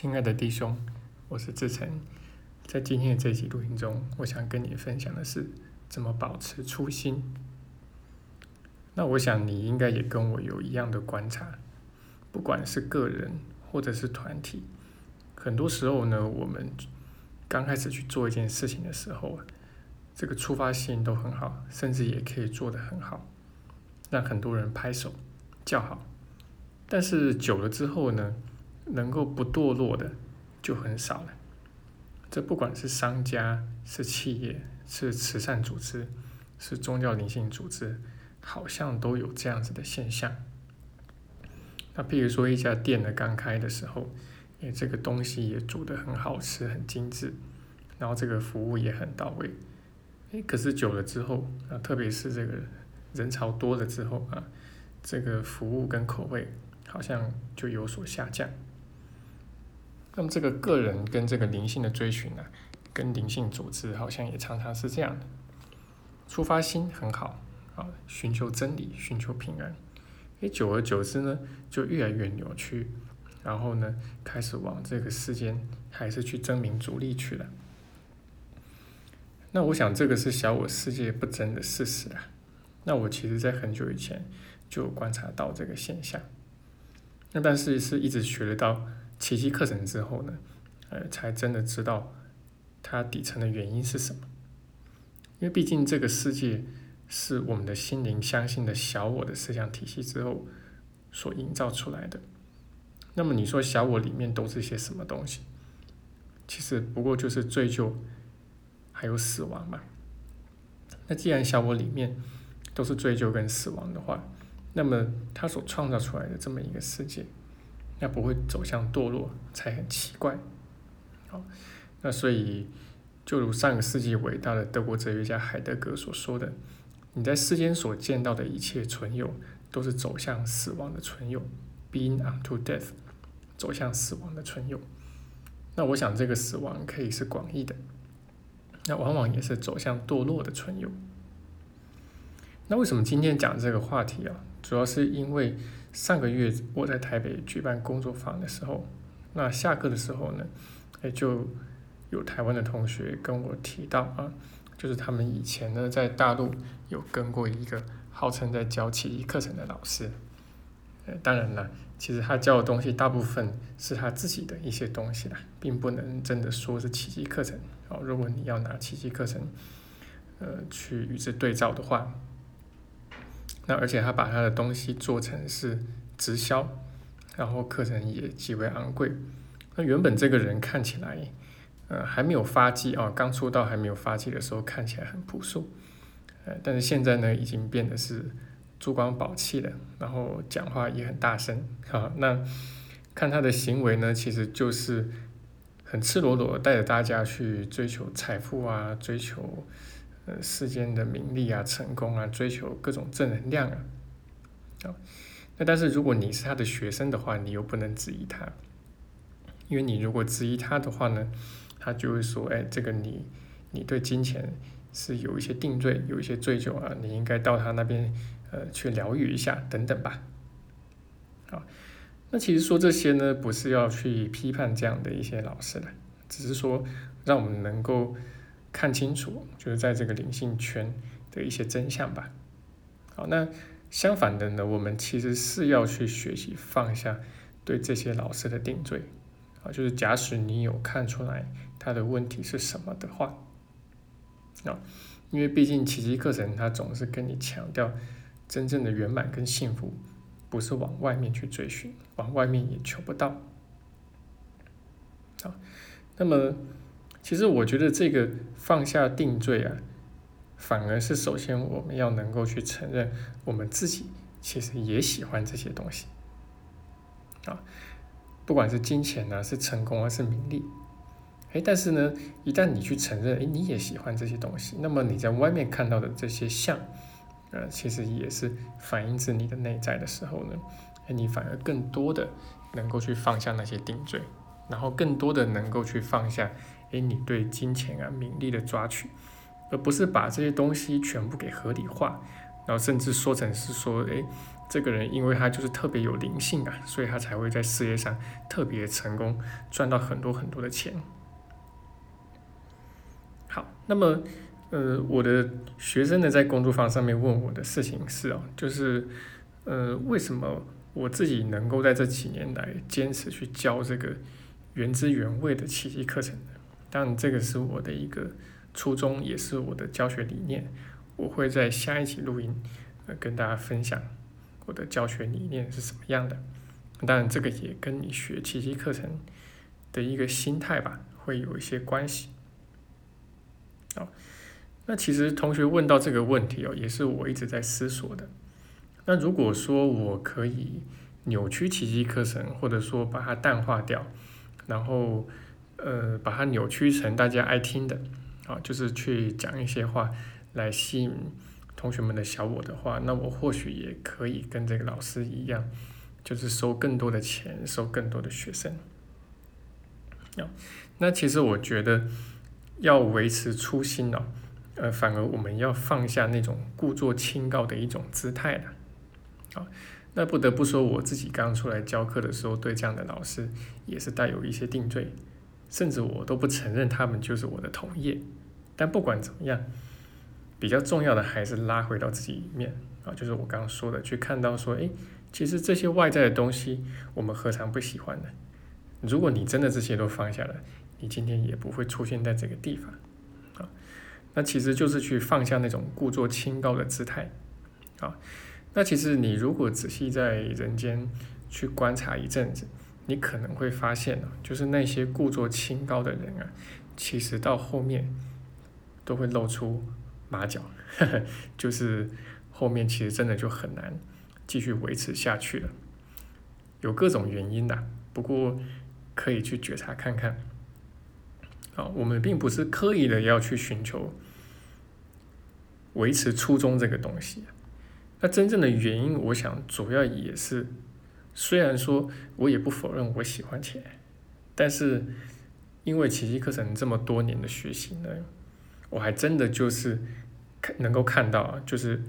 亲爱的弟兄，我是志成，在今天的这集录音中，我想跟你分享的是怎么保持初心。那我想你应该也跟我有一样的观察，不管是个人或者是团体，很多时候呢，我们刚开始去做一件事情的时候啊，这个出发性都很好，甚至也可以做得很好，让很多人拍手叫好。但是久了之后呢？能够不堕落的就很少了。这不管是商家、是企业、是慈善组织、是宗教灵性组织，好像都有这样子的现象。那譬如说一家店呢刚开的时候，诶，这个东西也煮得很好吃、很精致，然后这个服务也很到位。诶，可是久了之后，啊，特别是这个人潮多了之后啊，这个服务跟口味好像就有所下降。那么这个个人跟这个灵性的追寻呢，跟灵性组织好像也常常是这样的，出发心很好啊，寻求真理，寻求平安，诶，久而久之呢，就越来越扭曲，然后呢，开始往这个世间还是去争名逐利去了。那我想这个是小我世界不争的事实啊。那我其实在很久以前就观察到这个现象，那但是是一直学得到。奇迹课程之后呢，呃，才真的知道它底层的原因是什么。因为毕竟这个世界是我们的心灵相信的小我的思想体系之后所营造出来的。那么你说小我里面都是些什么东西？其实不过就是追究还有死亡嘛。那既然小我里面都是追究跟死亡的话，那么它所创造出来的这么一个世界。那不会走向堕落才很奇怪，好，那所以就如上个世纪伟大的德国哲学家海德格所说的，你在世间所见到的一切存有，都是走向死亡的存有，being unto death，走向死亡的存有。那我想这个死亡可以是广义的，那往往也是走向堕落的存有。那为什么今天讲这个话题啊？主要是因为。上个月我在台北举办工作坊的时候，那下课的时候呢，哎，就有台湾的同学跟我提到啊，就是他们以前呢在大陆有跟过一个号称在教奇迹课程的老师，呃，当然了，其实他教的东西大部分是他自己的一些东西啦，并不能真的说是奇迹课程。哦，如果你要拿奇迹课程，呃，去与之对照的话。那而且他把他的东西做成是直销，然后课程也极为昂贵。那原本这个人看起来，呃，还没有发迹啊，刚出道还没有发迹的时候看起来很朴素，呃，但是现在呢，已经变得是珠光宝气了，然后讲话也很大声，好，那看他的行为呢，其实就是很赤裸裸带着大家去追求财富啊，追求。世间的名利啊，成功啊，追求各种正能量啊，啊，那但是如果你是他的学生的话，你又不能质疑他，因为你如果质疑他的话呢，他就会说，哎，这个你，你对金钱是有一些定罪，有一些罪疚啊，你应该到他那边，呃，去疗愈一下，等等吧，好，那其实说这些呢，不是要去批判这样的一些老师的，只是说让我们能够。看清楚，就是在这个灵性圈的一些真相吧。好，那相反的呢，我们其实是要去学习放下对这些老师的定罪啊。就是假使你有看出来他的问题是什么的话，啊，因为毕竟奇迹课程它总是跟你强调真正的圆满跟幸福，不是往外面去追寻，往外面也求不到。好，那么。其实我觉得这个放下定罪啊，反而是首先我们要能够去承认，我们自己其实也喜欢这些东西，啊，不管是金钱呢，是成功还是名利，哎，但是呢，一旦你去承认，哎，你也喜欢这些东西，那么你在外面看到的这些像，呃，其实也是反映自你的内在的时候呢，哎，你反而更多的能够去放下那些定罪，然后更多的能够去放下。诶，你对金钱啊、名利的抓取，而不是把这些东西全部给合理化，然后甚至说成是说，诶，这个人因为他就是特别有灵性啊，所以他才会在事业上特别成功，赚到很多很多的钱。好，那么呃，我的学生呢在工作坊上面问我的事情是哦，就是呃，为什么我自己能够在这几年来坚持去教这个原汁原味的奇迹课程呢？当然，这个是我的一个初衷，也是我的教学理念。我会在下一期录音，呃，跟大家分享我的教学理念是什么样的。当然，这个也跟你学奇迹课程的一个心态吧，会有一些关系。好，那其实同学问到这个问题哦，也是我一直在思索的。那如果说我可以扭曲奇迹课程，或者说把它淡化掉，然后呃，把它扭曲成大家爱听的，啊，就是去讲一些话来吸引同学们的小我的话，那我或许也可以跟这个老师一样，就是收更多的钱，收更多的学生。啊，那其实我觉得要维持初心哦，呃，反而我们要放下那种故作清高的一种姿态了。啊，那不得不说，我自己刚出来教课的时候，对这样的老师也是带有一些定罪。甚至我都不承认他们就是我的同业，但不管怎么样，比较重要的还是拉回到自己里面啊，就是我刚刚说的，去看到说，诶，其实这些外在的东西，我们何尝不喜欢呢？如果你真的这些都放下了，你今天也不会出现在这个地方啊。那其实就是去放下那种故作清高的姿态啊。那其实你如果仔细在人间去观察一阵子。你可能会发现就是那些故作清高的人啊，其实到后面都会露出马脚，就是后面其实真的就很难继续维持下去了。有各种原因的，不过可以去觉察看看。啊，我们并不是刻意的要去寻求维持初衷这个东西，那真正的原因，我想主要也是。虽然说，我也不否认我喜欢钱，但是因为奇迹课程这么多年的学习呢，我还真的就是看能够看到，就是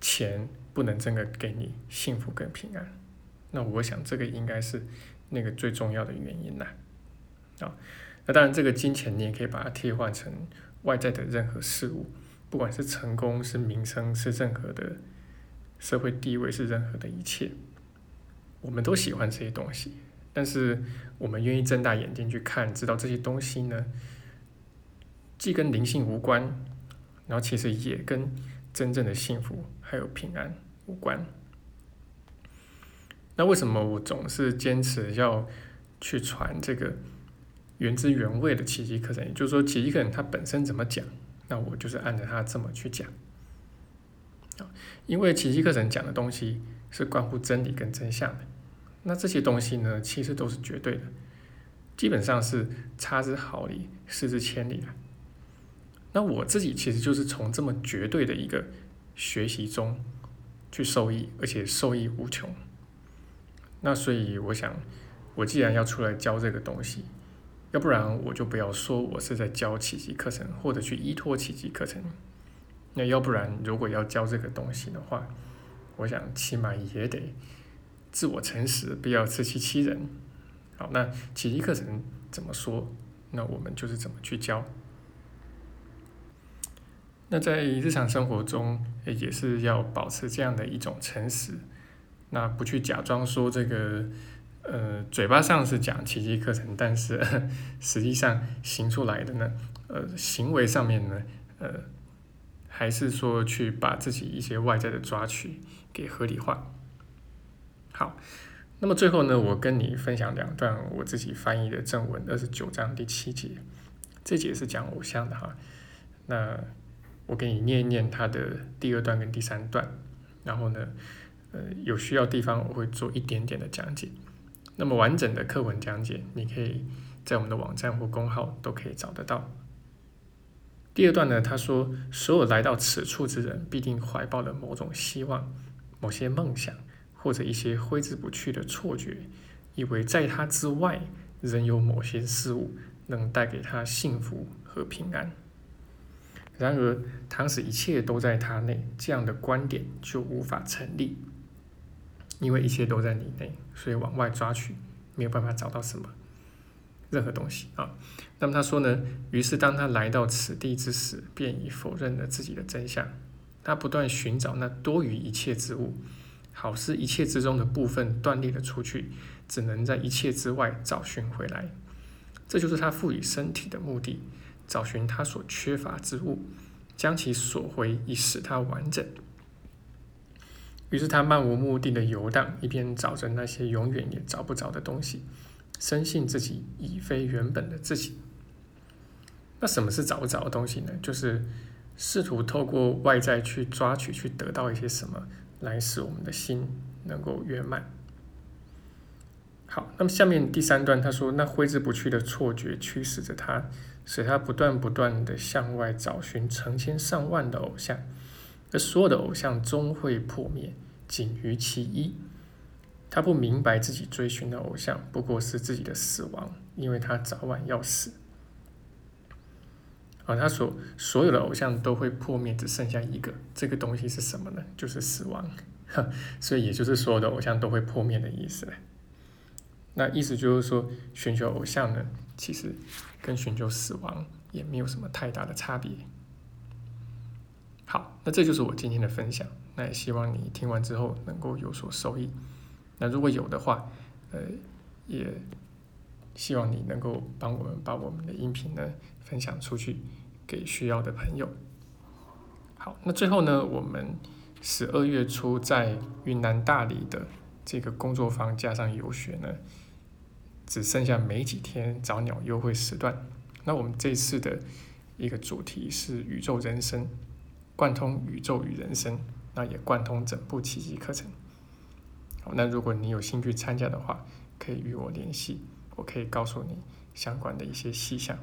钱不能真的给你幸福跟平安。那我想这个应该是那个最重要的原因啦。啊，那当然这个金钱你也可以把它替换成外在的任何事物，不管是成功、是名声、是任何的社会地位、是任何的一切。我们都喜欢这些东西，但是我们愿意睁大眼睛去看，知道这些东西呢，既跟灵性无关，然后其实也跟真正的幸福还有平安无关。那为什么我总是坚持要去传这个原汁原味的奇迹课程？也就是说，奇迹课程它本身怎么讲，那我就是按照它这么去讲。因为奇迹课程讲的东西。是关乎真理跟真相的，那这些东西呢，其实都是绝对的，基本上是差之毫厘，失之千里的。那我自己其实就是从这么绝对的一个学习中去受益，而且受益无穷。那所以我想，我既然要出来教这个东西，要不然我就不要说我是在教奇迹课程，或者去依托奇迹课程。那要不然，如果要教这个东西的话，我想起码也得自我诚实，不要自欺欺人。好，那奇迹课程怎么说？那我们就是怎么去教。那在日常生活中，也是要保持这样的一种诚实。那不去假装说这个，呃，嘴巴上是讲奇迹课程，但是 实际上行出来的呢，呃，行为上面呢，呃，还是说去把自己一些外在的抓取。给合理化。好，那么最后呢，我跟你分享两段我自己翻译的正文，二十九章第七节，这节是讲偶像的哈。那我给你念一念它的第二段跟第三段，然后呢，呃，有需要地方我会做一点点的讲解。那么完整的课文讲解，你可以在我们的网站或公号都可以找得到。第二段呢，他说，所有来到此处之人，必定怀抱了某种希望。某些梦想，或者一些挥之不去的错觉，以为在他之外，仍有某些事物能带给他幸福和平安。然而，倘使一切都在他内，这样的观点就无法成立。因为一切都在你内，所以往外抓取没有办法找到什么任何东西啊。那么他说呢，于是当他来到此地之时，便已否认了自己的真相。他不断寻找那多余一切之物，好似一切之中的部分断裂了出去，只能在一切之外找寻回来。这就是他赋予身体的目的，找寻他所缺乏之物，将其索回，以使它完整。于是他漫无目的的游荡，一边找着那些永远也找不着的东西，深信自己已非原本的自己。那什么是找不着的东西呢？就是试图透过外在去抓取、去得到一些什么，来使我们的心能够圆满。好，那么下面第三段他说，那挥之不去的错觉驱使着他，使他不断不断的向外找寻成千上万的偶像。而所有的偶像终会破灭，仅于其一。他不明白自己追寻的偶像不过是自己的死亡，因为他早晚要死。啊，他所所有的偶像都会破灭，只剩下一个，这个东西是什么呢？就是死亡。所以也就是所有的偶像都会破灭的意思那意思就是说，寻求偶像呢，其实跟寻求死亡也没有什么太大的差别。好，那这就是我今天的分享。那也希望你听完之后能够有所收益。那如果有的话，呃，也希望你能够帮我们把我们的音频呢分享出去给需要的朋友。好，那最后呢，我们十二月初在云南大理的这个工作坊加上游学呢，只剩下没几天早鸟优惠时段。那我们这次的一个主题是宇宙人生。贯通宇宙与人生，那也贯通整部奇迹课程。那如果你有兴趣参加的话，可以与我联系，我可以告诉你相关的一些细项。